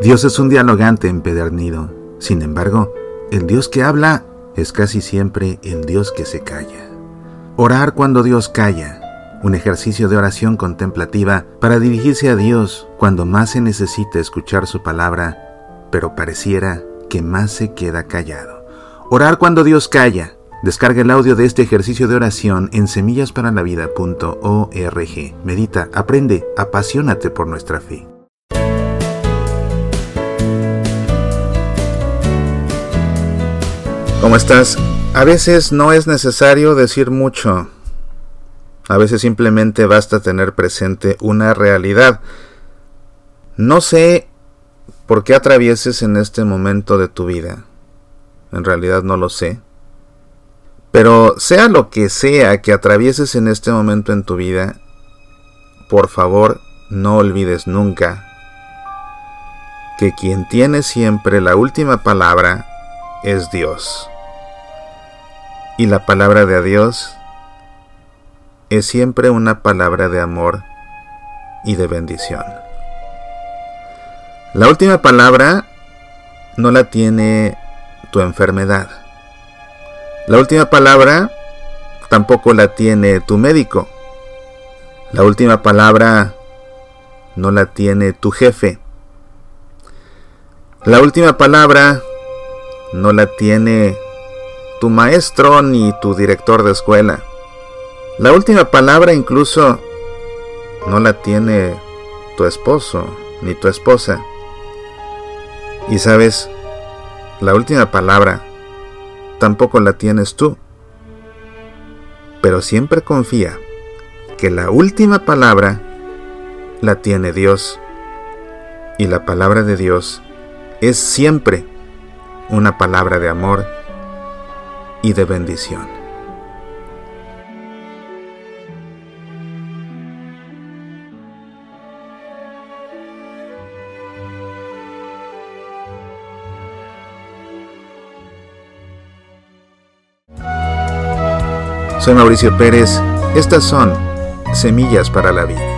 Dios es un dialogante empedernido. Sin embargo, el Dios que habla es casi siempre el Dios que se calla. Orar cuando Dios calla, un ejercicio de oración contemplativa para dirigirse a Dios cuando más se necesita escuchar su palabra, pero pareciera que más se queda callado. Orar cuando Dios calla. Descarga el audio de este ejercicio de oración en semillasparalavida.org. Medita, aprende, apasionate por nuestra fe. ¿Cómo estás? A veces no es necesario decir mucho. A veces simplemente basta tener presente una realidad. No sé por qué atravieses en este momento de tu vida. En realidad no lo sé. Pero sea lo que sea que atravieses en este momento en tu vida, por favor no olvides nunca que quien tiene siempre la última palabra es Dios. Y la palabra de Dios es siempre una palabra de amor y de bendición. La última palabra no la tiene tu enfermedad. La última palabra tampoco la tiene tu médico. La última palabra no la tiene tu jefe. La última palabra no la tiene tu maestro ni tu director de escuela. La última palabra incluso no la tiene tu esposo ni tu esposa. Y sabes, la última palabra tampoco la tienes tú. Pero siempre confía que la última palabra la tiene Dios. Y la palabra de Dios es siempre una palabra de amor y de bendición. Soy Mauricio Pérez, estas son Semillas para la Vida.